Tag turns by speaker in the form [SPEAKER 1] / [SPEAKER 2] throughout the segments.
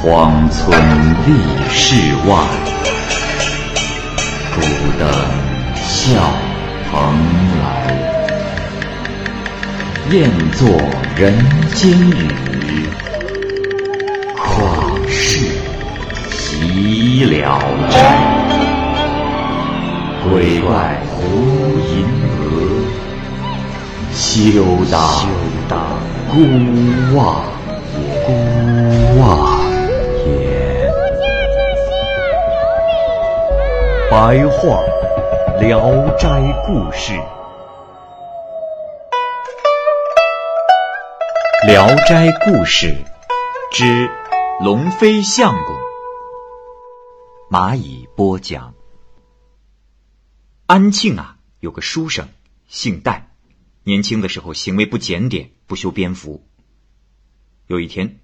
[SPEAKER 1] 荒村立世外，孤灯笑蓬莱。雁作人间雨，旷世岂了斋。鬼怪胡银娥，休当孤望。孤望
[SPEAKER 2] 白话《聊斋故事》，《聊斋故事》之龙飞相公，蚂蚁播讲。安庆啊，有个书生，姓戴，年轻的时候行为不检点，不修边幅。有一天，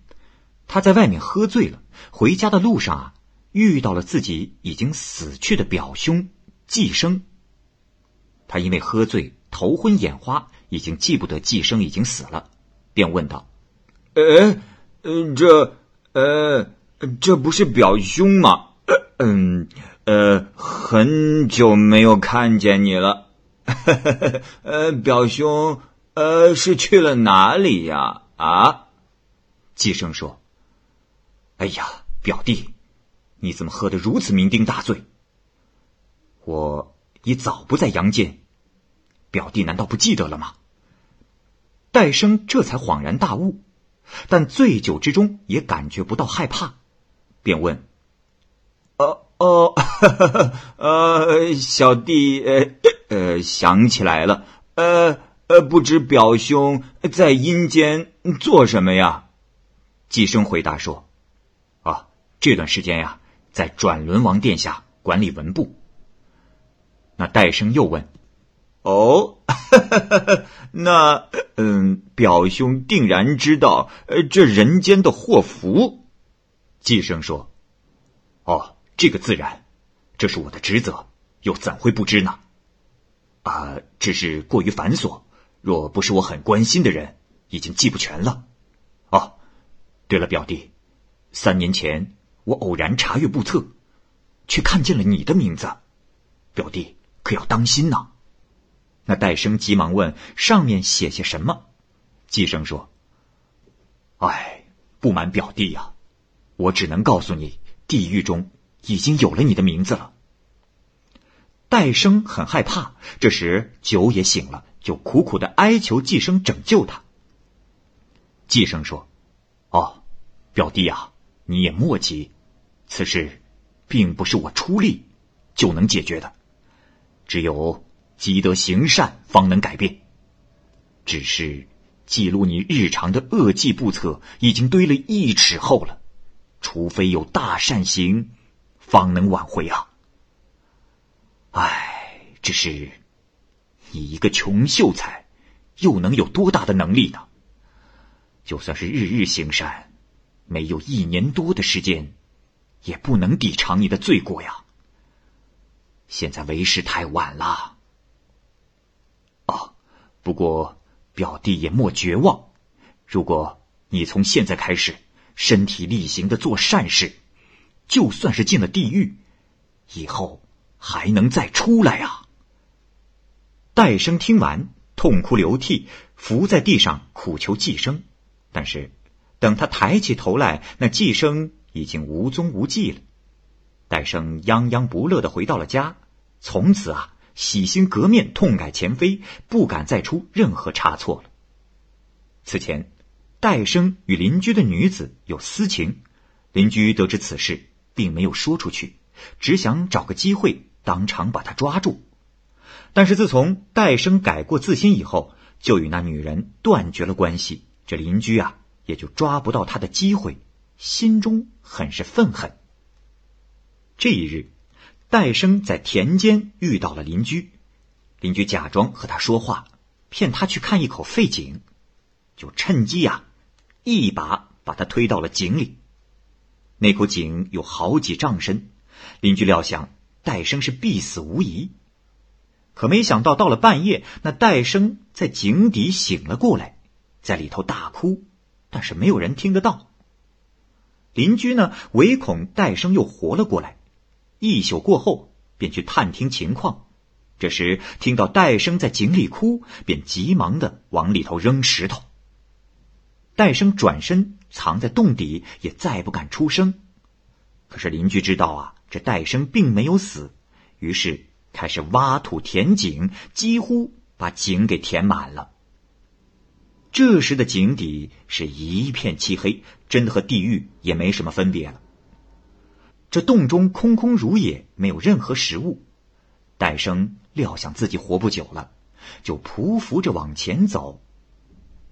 [SPEAKER 2] 他在外面喝醉了，回家的路上啊，遇到了自己已经死去的表兄季生。他因为喝醉头昏眼花，已经记不得季生已经死了，便问道：“
[SPEAKER 3] 呃，嗯，这，呃，这不是表兄吗？嗯。”呃，很久没有看见你了，呃，表兄，呃，是去了哪里呀？啊？
[SPEAKER 2] 季生说：“哎呀，表弟，你怎么喝得如此酩酊大醉？我已早不在阳间，表弟难道不记得了吗？”戴生这才恍然大悟，但醉酒之中也感觉不到害怕，便问。
[SPEAKER 3] 哦哦，呃，小弟呃呃想起来了，呃呃，不知表兄在阴间做什么呀？
[SPEAKER 2] 季生回答说：“啊，这段时间呀，在转轮王殿下管理文部。”那戴生又问：“
[SPEAKER 3] 哦，那嗯，表兄定然知道呃这人间的祸福？”
[SPEAKER 2] 季生说：“哦。”这个自然，这是我的职责，又怎会不知呢？啊，只是过于繁琐，若不是我很关心的人，已经记不全了。哦，对了，表弟，三年前我偶然查阅簿册，却看见了你的名字，表弟可要当心呐。那戴生急忙问：“上面写些什么？”季生说：“哎，不瞒表弟呀，我只能告诉你，地狱中。”已经有了你的名字了。戴生很害怕，这时酒也醒了，就苦苦的哀求季生拯救他。季生说：“哦，表弟啊，你也莫急，此事并不是我出力就能解决的，只有积德行善方能改变。只是记录你日常的恶迹不测已经堆了一尺厚了，除非有大善行。”方能挽回啊！唉，只是你一个穷秀才，又能有多大的能力呢？就算是日日行善，没有一年多的时间，也不能抵偿你的罪过呀。现在为时太晚了。哦，不过表弟也莫绝望。如果你从现在开始身体力行的做善事，就算是进了地狱，以后还能再出来啊！戴生听完，痛哭流涕，伏在地上苦求寄生。但是，等他抬起头来，那寄生已经无踪无迹了。戴生泱泱不乐的回到了家，从此啊，洗心革面，痛改前非，不敢再出任何差错了。此前，戴生与邻居的女子有私情，邻居得知此事。并没有说出去，只想找个机会当场把他抓住。但是自从戴生改过自新以后，就与那女人断绝了关系。这邻居啊，也就抓不到他的机会，心中很是愤恨。这一日，戴生在田间遇到了邻居，邻居假装和他说话，骗他去看一口废井，就趁机呀，一把把他推到了井里。那口井有好几丈深，邻居料想戴生是必死无疑，可没想到到了半夜，那戴生在井底醒了过来，在里头大哭，但是没有人听得到。邻居呢，唯恐戴生又活了过来，一宿过后便去探听情况。这时听到戴生在井里哭，便急忙的往里头扔石头。戴生转身藏在洞底，也再不敢出声。可是邻居知道啊，这戴生并没有死，于是开始挖土填井，几乎把井给填满了。这时的井底是一片漆黑，真的和地狱也没什么分别了。这洞中空空如也，没有任何食物。戴生料想自己活不久了，就匍匐着往前走。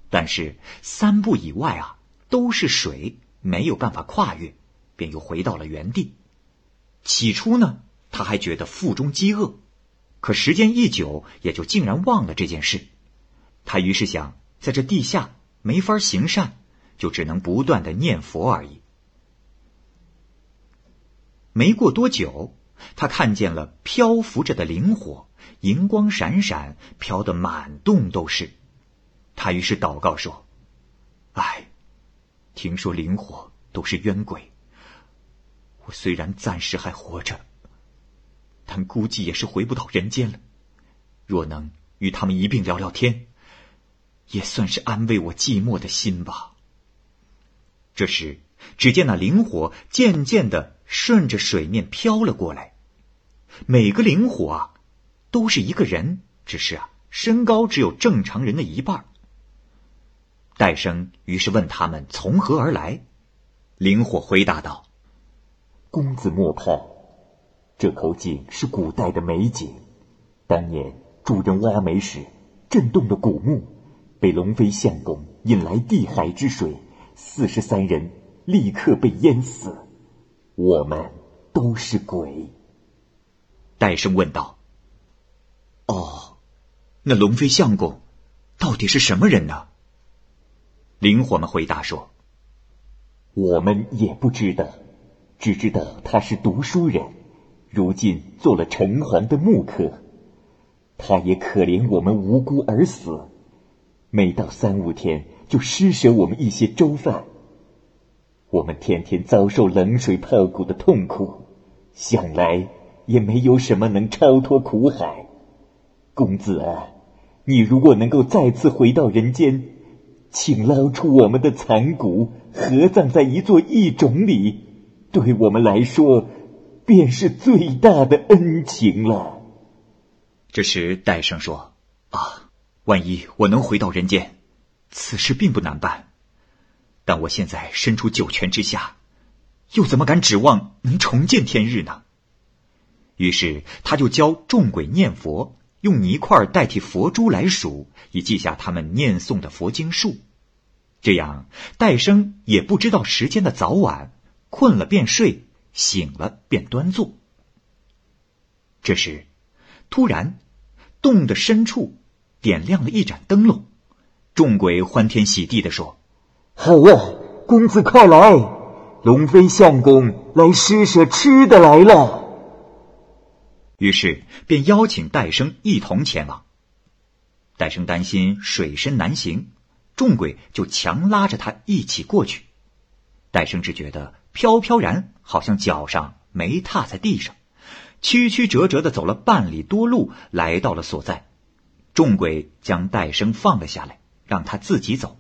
[SPEAKER 2] 但是三步以外啊，都是水，没有办法跨越，便又回到了原地。起初呢，他还觉得腹中饥饿，可时间一久，也就竟然忘了这件事。他于是想。在这地下没法行善，就只能不断的念佛而已。没过多久，他看见了漂浮着的灵火，银光闪闪，飘得满洞都是。他于是祷告说：“哎，听说灵火都是冤鬼，我虽然暂时还活着，但估计也是回不到人间了。若能与他们一并聊聊天。”也算是安慰我寂寞的心吧。这时，只见那灵火渐渐的顺着水面飘了过来。每个灵火啊，都是一个人，只是啊，身高只有正常人的一半。戴生于是问他们从何而来。灵火回答道：“
[SPEAKER 1] 公子莫怕，这口井是古代的美井，当年主人挖煤时震动的古墓。”被龙飞相公引来地海之水，四十三人立刻被淹死。我们都是鬼。
[SPEAKER 2] 戴生问道：“哦，那龙飞相公到底是什么人呢？”灵火们回答说：“
[SPEAKER 1] 我们也不知道，只知道他是读书人，如今做了城隍的木刻。他也可怜我们无辜而死。”每到三五天，就施舍我们一些粥饭。我们天天遭受冷水泡骨的痛苦，想来也没有什么能超脱苦海。公子啊，你如果能够再次回到人间，请捞出我们的残骨，合葬在一座异冢里，对我们来说，便是最大的恩情了。
[SPEAKER 2] 这时，戴胜说：“。”万一我能回到人间，此事并不难办。但我现在身处九泉之下，又怎么敢指望能重见天日呢？于是他就教众鬼念佛，用泥块代替佛珠来数，以记下他们念诵的佛经数。这样，戴生也不知道时间的早晚，困了便睡，醒了便端坐。这时，突然，洞的深处。点亮了一盏灯笼，众鬼欢天喜地的说：“
[SPEAKER 1] 好啊，公子快来，龙飞相公来施舍吃的来了。”
[SPEAKER 2] 于是便邀请戴生一同前往。戴生担心水深难行，众鬼就强拉着他一起过去。戴生只觉得飘飘然，好像脚上没踏在地上，曲曲折折的走了半里多路，来到了所在。众鬼将戴生放了下来，让他自己走。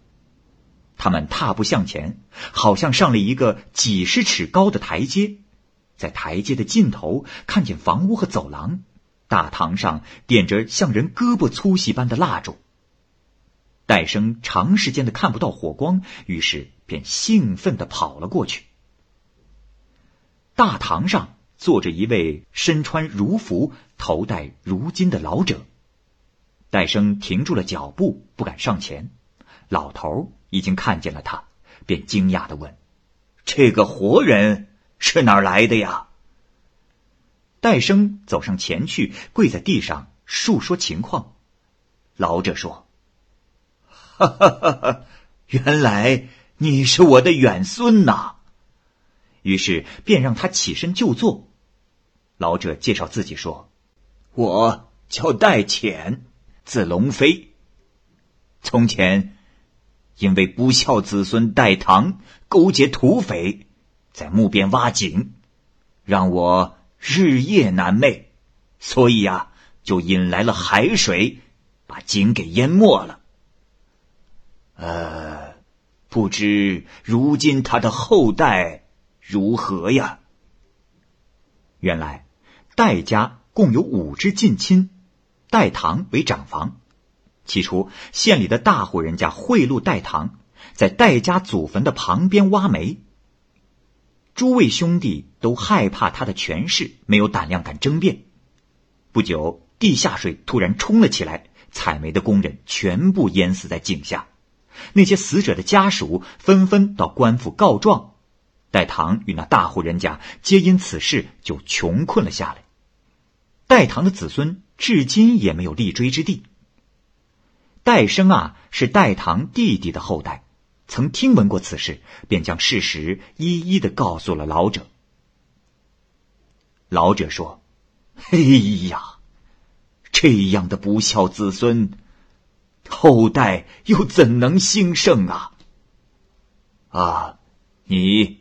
[SPEAKER 2] 他们踏步向前，好像上了一个几十尺高的台阶。在台阶的尽头，看见房屋和走廊，大堂上点着像人胳膊粗细般的蜡烛。戴生长时间的看不到火光，于是便兴奋的跑了过去。大堂上坐着一位身穿儒服、头戴儒巾的老者。戴生停住了脚步，不敢上前。老头已经看见了他，便惊讶的问：“这个活人是哪儿来的呀？”戴生走上前去，跪在地上述说情况。老者说：“哈哈哈哈原来你是我的远孙呐！”于是便让他起身就坐。老者介绍自己说：“我叫戴潜。”字龙飞。从前，因为不孝子孙戴唐勾结土匪，在墓边挖井，让我日夜难寐，所以呀，就引来了海水，把井给淹没了。呃，不知如今他的后代如何呀？原来，戴家共有五只近亲，代唐为长房。起初，县里的大户人家贿赂代唐，在戴家祖坟的旁边挖煤。诸位兄弟都害怕他的权势，没有胆量敢争辩。不久，地下水突然冲了起来，采煤的工人全部淹死在井下。那些死者的家属纷纷到官府告状，戴唐与那大户人家皆因此事就穷困了下来。戴唐的子孙至今也没有立锥之地。戴生啊，是戴唐弟弟的后代。曾听闻过此事，便将事实一一的告诉了老者。老者说：“哎呀，这样的不孝子孙，后代又怎能兴盛啊？啊，你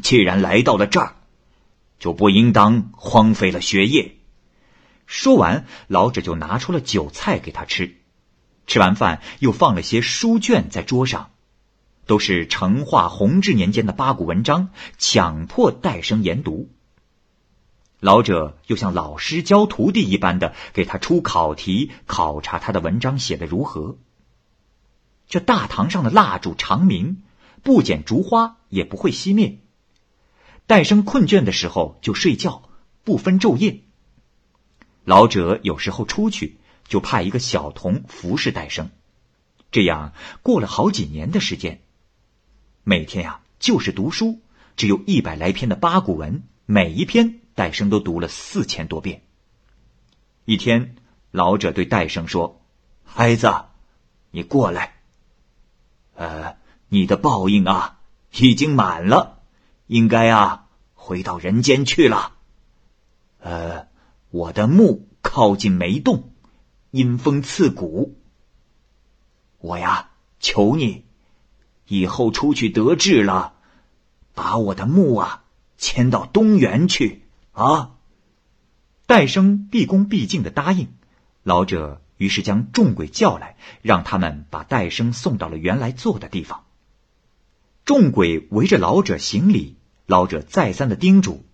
[SPEAKER 2] 既然来到了这儿，就不应当荒废了学业。”说完，老者就拿出了酒菜给他吃。吃完饭，又放了些书卷在桌上。都是成化、弘治年间的八股文章，强迫戴生研读。老者又像老师教徒弟一般的给他出考题，考察他的文章写的如何。这大堂上的蜡烛长明，不剪烛花也不会熄灭。戴生困倦的时候就睡觉，不分昼夜。老者有时候出去，就派一个小童服侍戴生。这样过了好几年的时间。每天呀，就是读书，只有一百来篇的八股文，每一篇戴生都读了四千多遍。一天，老者对戴生说：“孩子，你过来。呃，你的报应啊，已经满了，应该啊，回到人间去了。呃，我的墓靠近煤洞，阴风刺骨。我呀，求你。”以后出去得志了，把我的墓啊迁到东园去啊！戴生毕恭毕敬的答应。老者于是将众鬼叫来，让他们把戴生送到了原来坐的地方。众鬼围着老者行礼，老者再三的叮嘱，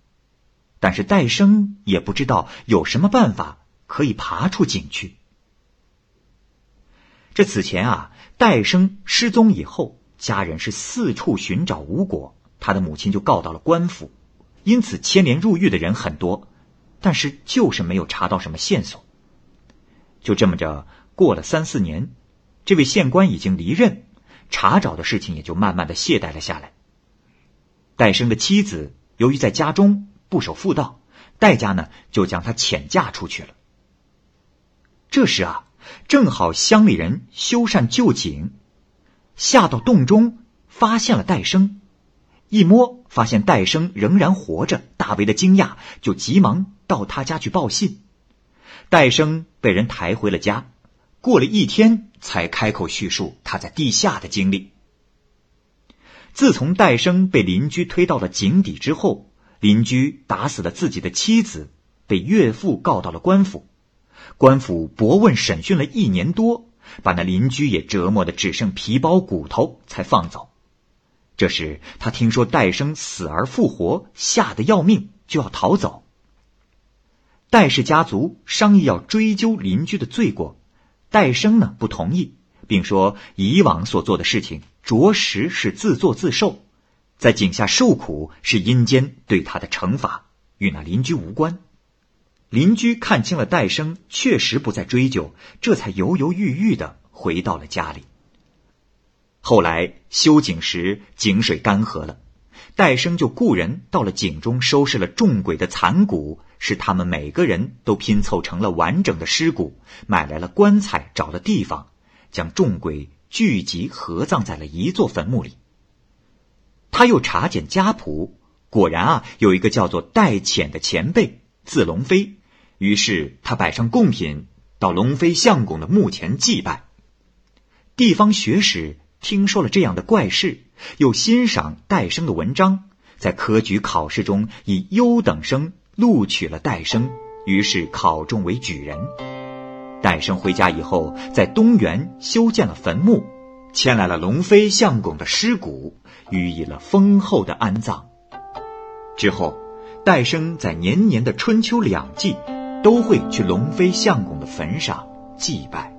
[SPEAKER 2] 但是戴生也不知道有什么办法可以爬出井去。这此前啊，戴生失踪以后。家人是四处寻找无果，他的母亲就告到了官府，因此牵连入狱的人很多，但是就是没有查到什么线索。就这么着过了三四年，这位县官已经离任，查找的事情也就慢慢的懈怠了下来。戴生的妻子由于在家中不守妇道，戴家呢就将她遣嫁出去了。这时啊，正好乡里人修缮旧井。下到洞中，发现了戴生，一摸发现戴生仍然活着，大为的惊讶，就急忙到他家去报信。戴生被人抬回了家，过了一天才开口叙述他在地下的经历。自从戴生被邻居推到了井底之后，邻居打死了自己的妻子，被岳父告到了官府，官府驳问审讯了一年多。把那邻居也折磨的只剩皮包骨头，才放走。这时他听说戴生死而复活，吓得要命，就要逃走。戴氏家族商议要追究邻居的罪过，戴生呢不同意，并说以往所做的事情着实是自作自受，在井下受苦是阴间对他的惩罚，与那邻居无关。邻居看清了戴生，确实不再追究，这才犹犹豫豫的回到了家里。后来修井时，井水干涸了，戴生就雇人到了井中，收拾了众鬼的残骨，使他们每个人都拼凑成了完整的尸骨，买来了棺材，找了地方，将众鬼聚集合葬在了一座坟墓里。他又查检家谱，果然啊，有一个叫做戴潜的前辈，字龙飞。于是他摆上贡品，到龙飞相公的墓前祭拜。地方学史听说了这样的怪事，又欣赏戴生的文章，在科举考试中以优等生录取了戴生，于是考中为举人。戴生回家以后，在东园修建了坟墓，迁来了龙飞相公的尸骨，予以了丰厚的安葬。之后，戴生在年年的春秋两季，都会去龙飞相公的坟上祭拜。